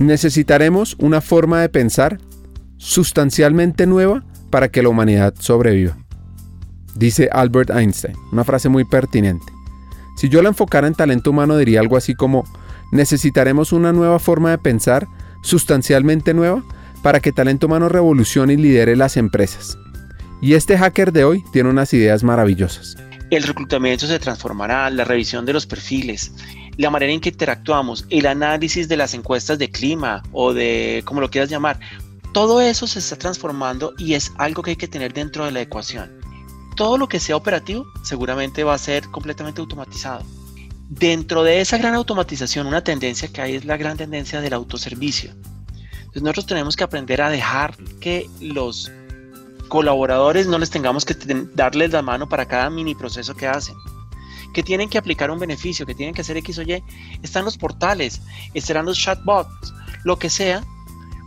Necesitaremos una forma de pensar sustancialmente nueva para que la humanidad sobreviva. Dice Albert Einstein, una frase muy pertinente. Si yo la enfocara en talento humano diría algo así como, necesitaremos una nueva forma de pensar sustancialmente nueva para que talento humano revolucione y lidere las empresas. Y este hacker de hoy tiene unas ideas maravillosas. El reclutamiento se transformará, la revisión de los perfiles, la manera en que interactuamos, el análisis de las encuestas de clima o de como lo quieras llamar, todo eso se está transformando y es algo que hay que tener dentro de la ecuación. Todo lo que sea operativo seguramente va a ser completamente automatizado. Dentro de esa gran automatización, una tendencia que hay es la gran tendencia del autoservicio. Entonces nosotros tenemos que aprender a dejar que los colaboradores no les tengamos que darles la mano para cada mini proceso que hacen que tienen que aplicar un beneficio, que tienen que hacer X o Y, están los portales, estarán los chatbots, lo que sea,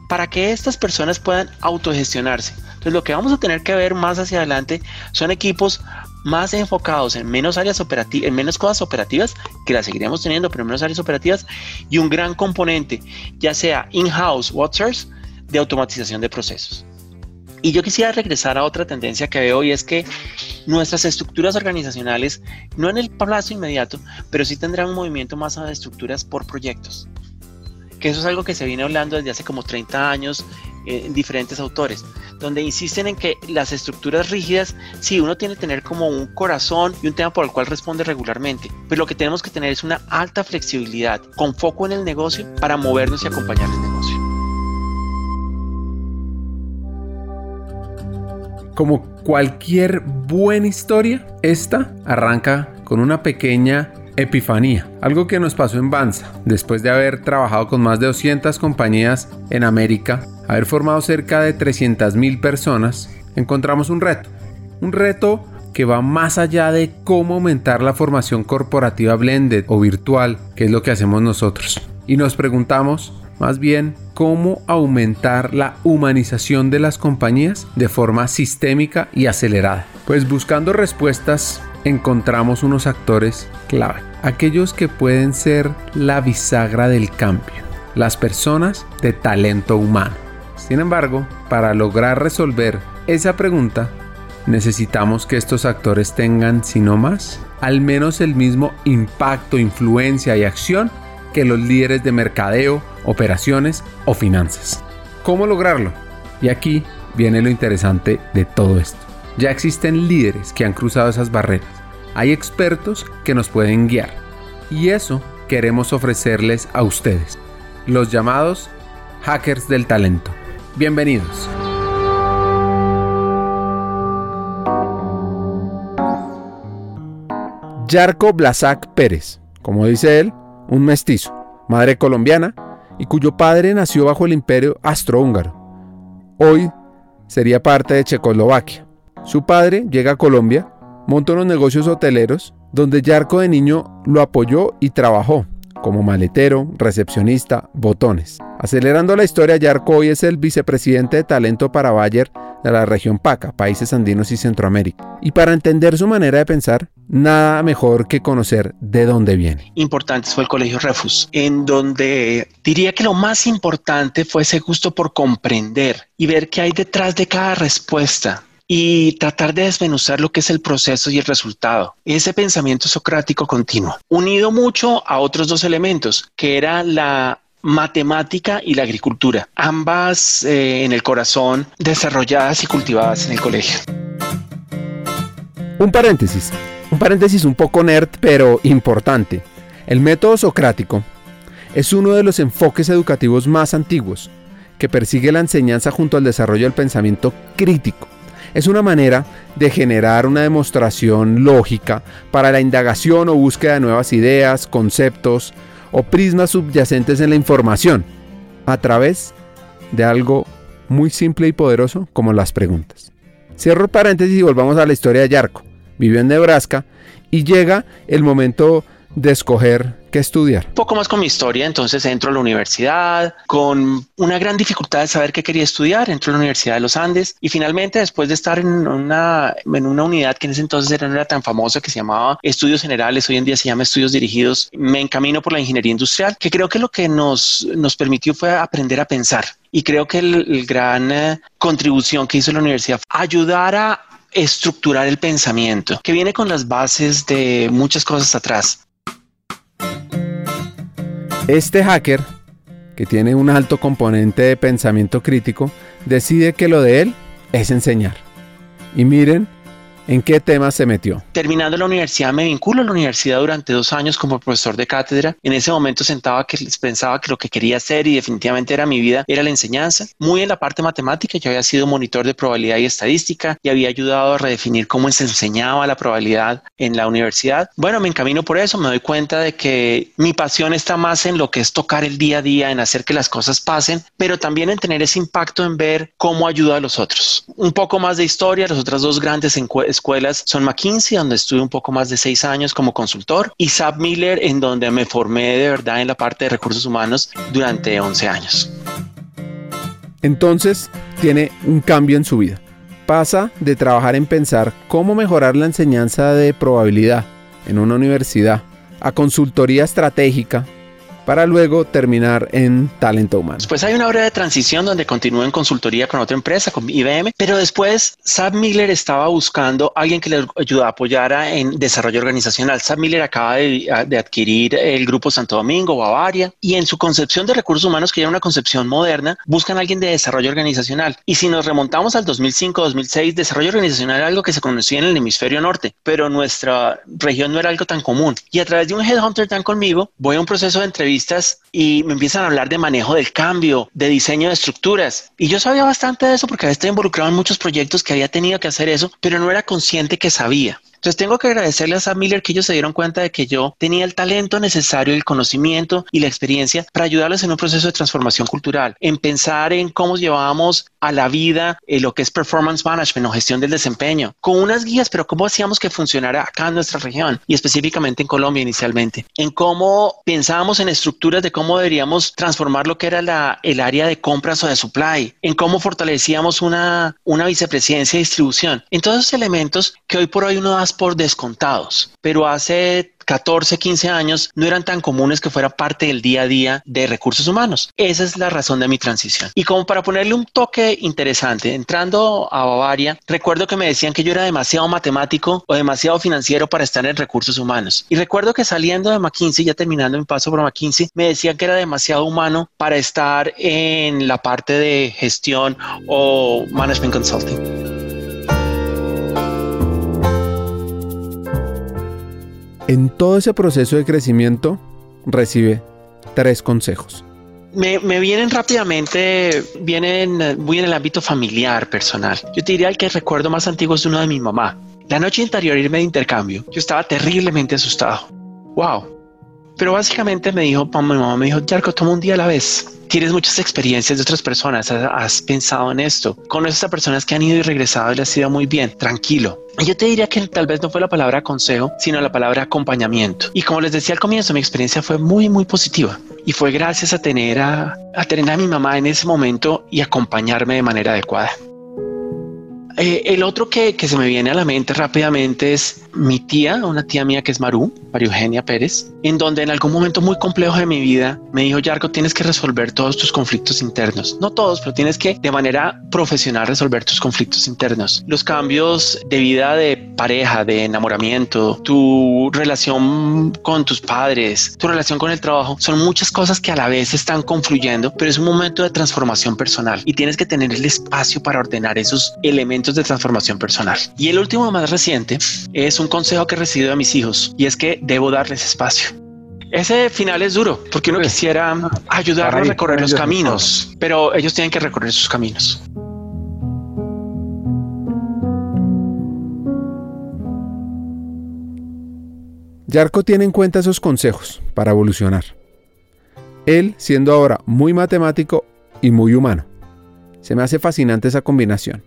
para que estas personas puedan autogestionarse. Entonces lo que vamos a tener que ver más hacia adelante son equipos más enfocados en menos áreas operativas, en menos cosas operativas, que las seguiremos teniendo, pero en menos áreas operativas, y un gran componente, ya sea in-house o de automatización de procesos. Y yo quisiera regresar a otra tendencia que veo y es que nuestras estructuras organizacionales, no en el plazo inmediato, pero sí tendrán un movimiento más a estructuras por proyectos que eso es algo que se viene hablando desde hace como 30 años eh, en diferentes autores, donde insisten en que las estructuras rígidas, sí, uno tiene que tener como un corazón y un tema por el cual responde regularmente, pero lo que tenemos que tener es una alta flexibilidad con foco en el negocio para movernos y acompañar el negocio. Como cualquier buena historia, esta arranca con una pequeña epifanía, algo que nos pasó en Banza, después de haber trabajado con más de 200 compañías en América, haber formado cerca de 300.000 personas, encontramos un reto, un reto que va más allá de cómo aumentar la formación corporativa blended o virtual, que es lo que hacemos nosotros. Y nos preguntamos, más bien, cómo aumentar la humanización de las compañías de forma sistémica y acelerada. Pues buscando respuestas encontramos unos actores clave, aquellos que pueden ser la bisagra del cambio, las personas de talento humano. Sin embargo, para lograr resolver esa pregunta, necesitamos que estos actores tengan, si no más, al menos el mismo impacto, influencia y acción que los líderes de mercadeo, operaciones o finanzas. ¿Cómo lograrlo? Y aquí viene lo interesante de todo esto. Ya existen líderes que han cruzado esas barreras. Hay expertos que nos pueden guiar. Y eso queremos ofrecerles a ustedes, los llamados hackers del talento. Bienvenidos. Yarko Blasak Pérez, como dice él, un mestizo, madre colombiana y cuyo padre nació bajo el imperio astrohúngaro. Hoy sería parte de Checoslovaquia. Su padre llega a Colombia, monta unos negocios hoteleros donde Yarko de niño lo apoyó y trabajó como maletero, recepcionista, botones. Acelerando la historia, Yarko hoy es el vicepresidente de talento para Bayer de la región Paca, países andinos y Centroamérica. Y para entender su manera de pensar, nada mejor que conocer de dónde viene. Importante fue el Colegio Refus, en donde diría que lo más importante fue ese gusto por comprender y ver qué hay detrás de cada respuesta y tratar de desmenuzar lo que es el proceso y el resultado. Ese pensamiento socrático continuo, unido mucho a otros dos elementos, que era la matemática y la agricultura, ambas eh, en el corazón, desarrolladas y cultivadas en el colegio. Un paréntesis, un paréntesis un poco nerd, pero importante. El método socrático es uno de los enfoques educativos más antiguos, que persigue la enseñanza junto al desarrollo del pensamiento crítico es una manera de generar una demostración lógica para la indagación o búsqueda de nuevas ideas, conceptos o prismas subyacentes en la información a través de algo muy simple y poderoso como las preguntas. Cierro paréntesis y volvamos a la historia de Yarko. Vivió en Nebraska y llega el momento de escoger qué estudiar? Un poco más con mi historia, entonces entro a la universidad con una gran dificultad de saber qué quería estudiar, entro a la Universidad de los Andes y finalmente después de estar en una, en una unidad que en ese entonces era, no era tan famosa que se llamaba Estudios Generales, hoy en día se llama Estudios Dirigidos, me encamino por la ingeniería industrial, que creo que lo que nos, nos permitió fue aprender a pensar. Y creo que el, gran eh, contribución que hizo la universidad fue ayudar a estructurar el pensamiento, que viene con las bases de muchas cosas atrás. Este hacker, que tiene un alto componente de pensamiento crítico, decide que lo de él es enseñar. Y miren ¿En qué tema se metió? Terminando la universidad, me vinculo a la universidad durante dos años como profesor de cátedra. En ese momento sentaba que pensaba que lo que quería hacer y definitivamente era mi vida era la enseñanza. Muy en la parte matemática, yo había sido monitor de probabilidad y estadística y había ayudado a redefinir cómo se enseñaba la probabilidad en la universidad. Bueno, me encamino por eso, me doy cuenta de que mi pasión está más en lo que es tocar el día a día, en hacer que las cosas pasen, pero también en tener ese impacto en ver cómo ayuda a los otros. Un poco más de historia, las otras dos grandes encuestas escuelas son McKinsey, donde estuve un poco más de seis años como consultor, y SAP Miller, en donde me formé de verdad en la parte de recursos humanos durante 11 años. Entonces, tiene un cambio en su vida. Pasa de trabajar en pensar cómo mejorar la enseñanza de probabilidad en una universidad a consultoría estratégica para luego terminar en talento humano. Después hay una hora de transición donde continúo en consultoría con otra empresa, con IBM, pero después Sam Miller estaba buscando a alguien que le ayudara, apoyara en desarrollo organizacional. Sam Miller acaba de, adquirir el grupo Santo Domingo, Bavaria, y en su concepción de recursos humanos, que era una concepción moderna, buscan a alguien de desarrollo organizacional. Y si nos remontamos al 2005-2006, desarrollo organizacional era algo que se conocía en el hemisferio norte, pero nuestra región no era algo tan común. Y a través de un headhunter tan conmigo, voy a un proceso de entrevista y me empiezan a hablar de manejo del cambio, de diseño de estructuras. Y yo sabía bastante de eso porque había estado involucrado en muchos proyectos que había tenido que hacer eso, pero no era consciente que sabía. Entonces tengo que agradecerle a Miller que ellos se dieron cuenta de que yo tenía el talento necesario, el conocimiento y la experiencia para ayudarles en un proceso de transformación cultural, en pensar en cómo llevábamos a la vida eh, lo que es performance management o gestión del desempeño, con unas guías, pero cómo hacíamos que funcionara acá en nuestra región y específicamente en Colombia inicialmente, en cómo pensábamos en estructuras de cómo deberíamos transformar lo que era la, el área de compras o de supply, en cómo fortalecíamos una, una vicepresidencia de distribución, en todos esos elementos que hoy por hoy uno da por descontados, pero hace 14, 15 años no eran tan comunes que fuera parte del día a día de recursos humanos. Esa es la razón de mi transición. Y como para ponerle un toque interesante, entrando a Bavaria, recuerdo que me decían que yo era demasiado matemático o demasiado financiero para estar en recursos humanos. Y recuerdo que saliendo de McKinsey, ya terminando mi paso por McKinsey, me decían que era demasiado humano para estar en la parte de gestión o management consulting. En todo ese proceso de crecimiento recibe tres consejos. Me, vienen rápidamente, vienen muy en el ámbito familiar, personal. Yo te diría el que recuerdo más antiguo es uno de mi mamá. La noche anterior irme de intercambio, yo estaba terriblemente asustado. Wow. Pero básicamente me dijo, mi mamá me dijo, Yarko, toma un día a la vez tienes muchas experiencias de otras personas, has, pensado en esto, conoces a personas que han ido y regresado y les ha sido muy bien, tranquilo. Yo te diría que tal vez no fue la palabra consejo, sino la palabra acompañamiento. Y como les decía al comienzo, mi experiencia fue muy, muy positiva. Y fue gracias a tener a, a tener a mi mamá en ese momento y acompañarme de manera adecuada. Eh, el otro que, se me viene a la mente rápidamente es mi tía, una tía mía que es Maru, María Eugenia Pérez, en donde en algún momento muy complejo de mi vida me dijo, Yarko, tienes que resolver todos tus conflictos internos. No todos, pero tienes que de manera profesional resolver tus conflictos internos. Los cambios de vida de pareja, de enamoramiento, tu relación con tus padres, tu relación con el trabajo, son muchas cosas que a la vez están confluyendo, pero es un momento de transformación personal y tienes que tener el espacio para ordenar esos elementos de transformación personal. Y el último más reciente es un consejo que he recibido a mis hijos y es que debo darles espacio. Ese final es duro porque uno quisiera ayudarlos a recorrer los caminos, pero ellos tienen que recorrer sus caminos. Yarko tiene en cuenta esos consejos para evolucionar. Él siendo ahora muy matemático y muy humano. Se me hace fascinante esa combinación.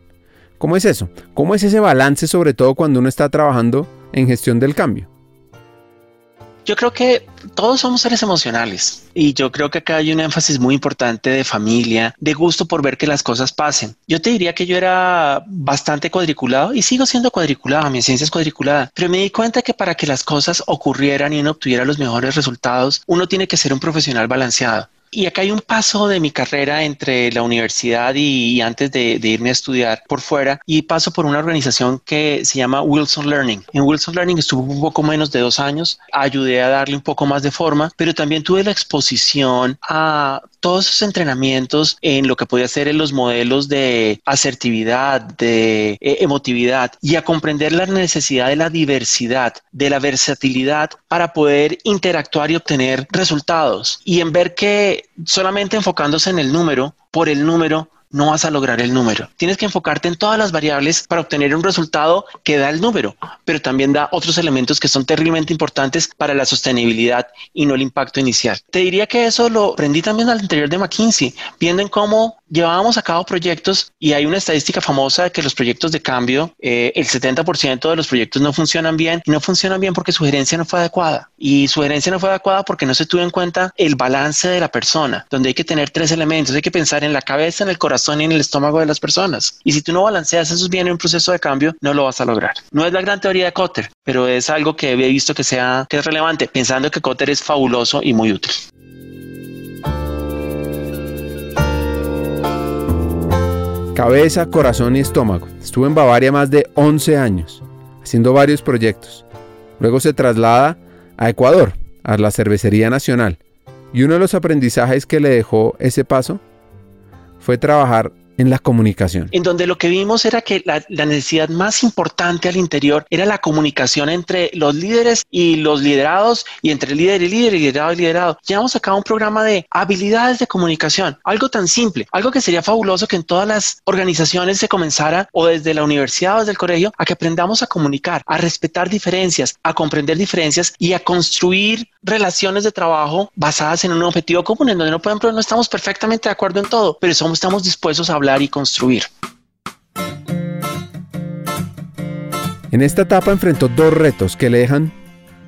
¿Cómo es eso? ¿Cómo es ese balance sobre todo cuando uno está trabajando en gestión del cambio? Yo creo que todos somos seres emocionales y yo creo que acá hay un énfasis muy importante de familia, de gusto por ver que las cosas pasen. Yo te diría que yo era bastante cuadriculado y sigo siendo cuadriculado, mi ciencia es cuadriculada, pero me di cuenta que para que las cosas ocurrieran y uno obtuviera los mejores resultados, uno tiene que ser un profesional balanceado. Y acá hay un paso de mi carrera entre la universidad y, antes de, irme a estudiar por fuera y paso por una organización que se llama Wilson Learning. En Wilson Learning estuve un poco menos de dos años, ayudé a darle un poco más de forma, pero también tuve la exposición a todos esos entrenamientos en lo que podía ser en los modelos de asertividad, de eh, emotividad y a comprender la necesidad de la diversidad, de la versatilidad para poder interactuar y obtener resultados y en ver que solamente enfocándose en el número, por el número, no vas a lograr el número. Tienes que enfocarte en todas las variables para obtener un resultado que da el número, pero también da otros elementos que son terriblemente importantes para la sostenibilidad y no el impacto inicial. Te diría que eso lo aprendí también al interior de McKinsey, viendo en cómo llevábamos a cabo proyectos y hay una estadística famosa de que los proyectos de cambio, eh, el 70% de los proyectos no funcionan bien y no funcionan bien porque su gerencia no fue adecuada. Y su gerencia no fue adecuada porque no se tuvo en cuenta el balance de la persona, donde hay que tener tres elementos. Hay que pensar en la cabeza, en el corazón y en el estómago de las personas. Y si tú no balanceas esos bien en un proceso de cambio, no lo vas a lograr. No es la gran teoría de Kotter, pero es algo que he visto que sea que es relevante, pensando que Kotter es fabuloso y muy útil. Cabeza, corazón y estómago. Estuvo en Bavaria más de 11 años, haciendo varios proyectos. Luego se traslada a Ecuador, a la Cervecería Nacional. Y uno de los aprendizajes que le dejó ese paso fue trabajar en la comunicación. En donde lo que vimos era que la, necesidad más importante al interior era la comunicación entre los líderes y los liderados y entre líder y líder y liderado y liderado. Llevamos a cabo un programa de habilidades de comunicación, algo tan simple, algo que sería fabuloso que en todas las organizaciones se comenzara o desde la universidad o desde el colegio a que aprendamos a comunicar, a respetar diferencias, a comprender diferencias y a construir relaciones de trabajo basadas en un objetivo común, en donde no, por ejemplo, no estamos perfectamente de acuerdo en todo, pero somos, estamos dispuestos a hablar y construir. En esta etapa enfrentó dos retos que le dejan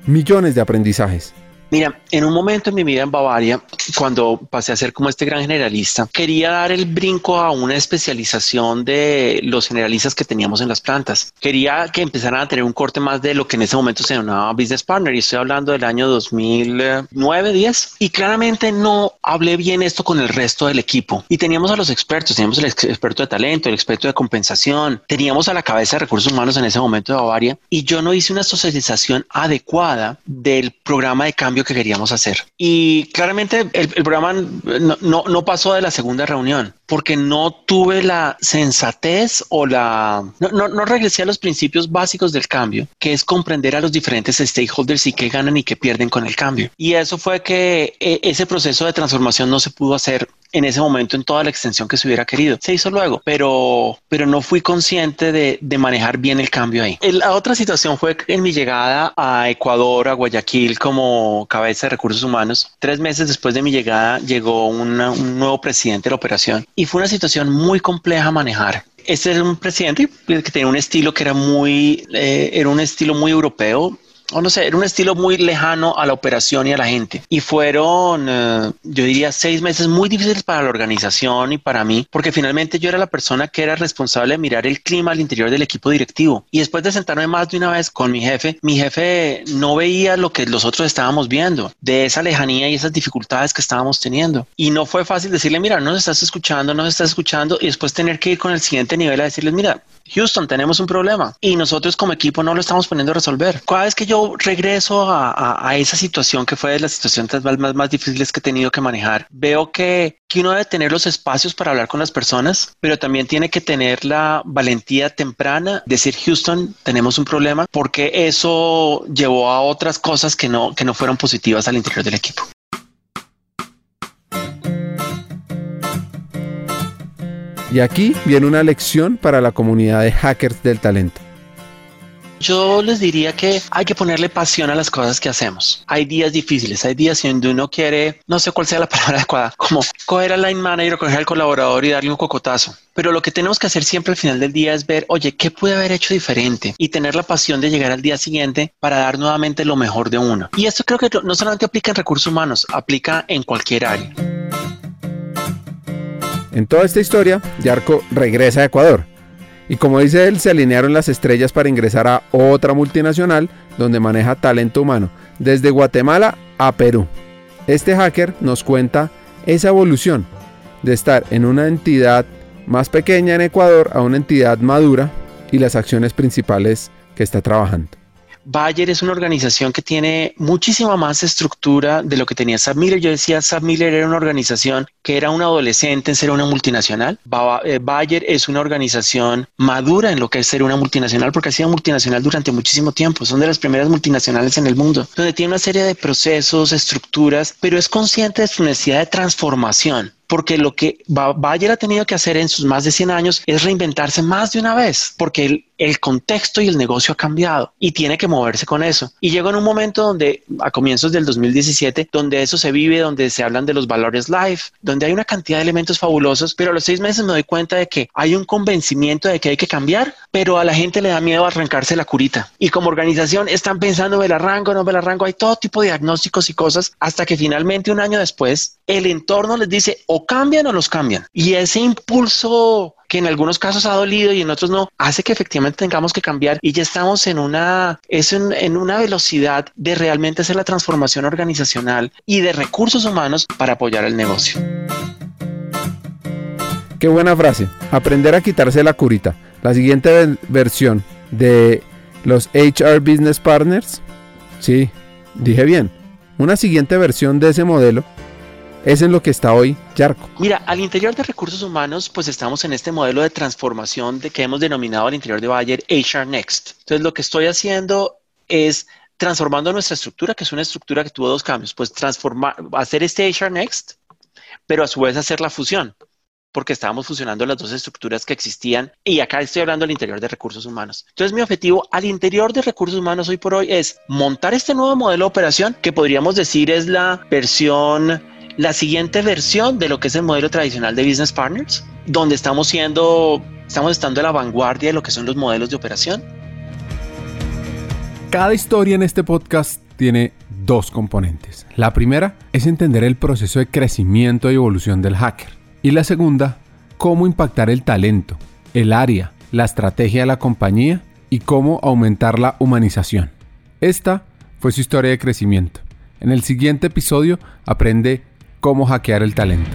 millones de aprendizajes. Mira, en un momento en mi vida en Bavaria, cuando pasé a ser como este gran generalista, quería dar el brinco a una especialización de los generalistas que teníamos en las plantas. Quería que empezaran a tener un corte más de lo que en ese momento se llamaba Business Partner y estoy hablando del año 2009, 10 y claramente no hablé bien esto con el resto del equipo y teníamos a los expertos, teníamos el experto de talento, el experto de compensación, teníamos a la cabeza de recursos humanos en ese momento de Bavaria y yo no hice una socialización adecuada del programa de cambio que queríamos hacer. Y claramente el, programa no, no, pasó de la segunda reunión porque no tuve la sensatez o la... No, no, no, regresé a los principios básicos del cambio, que es comprender a los diferentes stakeholders y qué ganan y qué pierden con el cambio. Y eso fue que eh, ese proceso de transformación no se pudo hacer en ese momento en toda la extensión que se hubiera querido. Se hizo luego, pero, pero no fui consciente de, manejar bien el cambio ahí. La otra situación fue en mi llegada a Ecuador, a Guayaquil como cabeza de recursos humanos. Tres meses después de mi llegada llegó un nuevo presidente de la operación y fue una situación muy compleja manejar. Este era un presidente que tenía un estilo que era muy, eh, era un estilo muy europeo, o no sé, era un estilo muy lejano a la operación y a la gente. Y fueron, eh, yo diría, seis meses muy difíciles para la organización y para mí, porque finalmente yo era la persona que era responsable de mirar el clima al interior del equipo directivo. Y después de sentarme más de una vez con mi jefe, mi jefe no veía lo que los otros estábamos viendo, de esa lejanía y esas dificultades que estábamos teniendo. Y no fue fácil decirle, mira, no nos estás escuchando, no nos estás escuchando, y después tener que ir con el siguiente nivel a decirles, mira, Houston, tenemos un problema y nosotros como equipo no lo estamos poniendo a resolver. Cada vez que yo regreso a, esa situación que fue de las situaciones más, más, difíciles que he tenido que manejar, veo que, uno debe tener los espacios para hablar con las personas, pero también tiene que tener la valentía temprana, decir Houston, tenemos un problema, porque eso llevó a otras cosas que no, que no fueron positivas al interior del equipo. Y aquí viene una lección para la comunidad de hackers del talento. Yo les diría que hay que ponerle pasión a las cosas que hacemos. Hay días difíciles, hay días donde uno quiere, no sé cuál sea la palabra adecuada, como coger al line manager o coger al colaborador y darle un cocotazo. Pero lo que tenemos que hacer siempre al final del día es ver, oye, ¿qué pude haber hecho diferente? Y tener la pasión de llegar al día siguiente para dar nuevamente lo mejor de uno. Y esto creo que no solamente aplica en recursos humanos, aplica en cualquier área. En toda esta historia, Yarko regresa a Ecuador y como dice él, se alinearon las estrellas para ingresar a otra multinacional donde maneja talento humano, desde Guatemala a Perú. Este hacker nos cuenta esa evolución de estar en una entidad más pequeña en Ecuador a una entidad madura y las acciones principales que está trabajando. Bayer es una organización que tiene muchísima más estructura de lo que tenía Sam Miller. Yo decía, Sam Miller era una organización que era un adolescente en ser una multinacional. Eh, Bayer es una organización madura en lo que es ser una multinacional porque ha sido multinacional durante muchísimo tiempo. Son de las primeras multinacionales en el mundo, donde tiene una serie de procesos, estructuras, pero es consciente de su necesidad de transformación porque lo que Bayer ha tenido que hacer en sus más de 100 años es reinventarse más de una vez, porque el, el contexto y el negocio ha cambiado y tiene que moverse con eso. Y llegó en un momento donde, a comienzos del 2017, donde eso se vive, donde se hablan de los valores life, donde hay una cantidad de elementos fabulosos, pero a los seis meses me doy cuenta de que hay un convencimiento de que hay que cambiar, pero a la gente le da miedo arrancarse la curita. Y como organización están pensando, me la arranco, no me la arranco, hay todo tipo de diagnósticos y cosas, hasta que finalmente un año después, el entorno les dice, cambian o los cambian. Y ese impulso que en algunos casos ha dolido y en otros no, hace que efectivamente tengamos que cambiar y ya estamos en una, es en, una velocidad de realmente hacer la transformación organizacional y de recursos humanos para apoyar el negocio. Qué buena frase. Aprender a quitarse la curita. La siguiente versión de los HR Business Partners. Sí, dije bien. Una siguiente versión de ese modelo es lo que está hoy Yarco. Mira, al interior de recursos humanos, pues estamos en este modelo de transformación de que hemos denominado al interior de Bayer HR Next. Entonces, lo que estoy haciendo es transformando nuestra estructura, que es una estructura que tuvo dos cambios, pues transformar, hacer este HR Next, pero a su vez hacer la fusión, porque estábamos fusionando las dos estructuras que existían y acá estoy hablando al interior de recursos humanos. Entonces mi objetivo al interior de recursos humanos hoy por hoy es montar este nuevo modelo de operación que podríamos decir es la versión la siguiente versión de lo que es el modelo tradicional de Business Partners, donde estamos siendo, estamos estando a la vanguardia de lo que son los modelos de operación. Cada historia en este podcast tiene dos componentes. La primera es entender el proceso de crecimiento y evolución del hacker. Y la segunda, cómo impactar el talento, el área, la estrategia de la compañía y cómo aumentar la humanización. Esta fue su historia de crecimiento. En el siguiente episodio aprende cómo hackear el talento.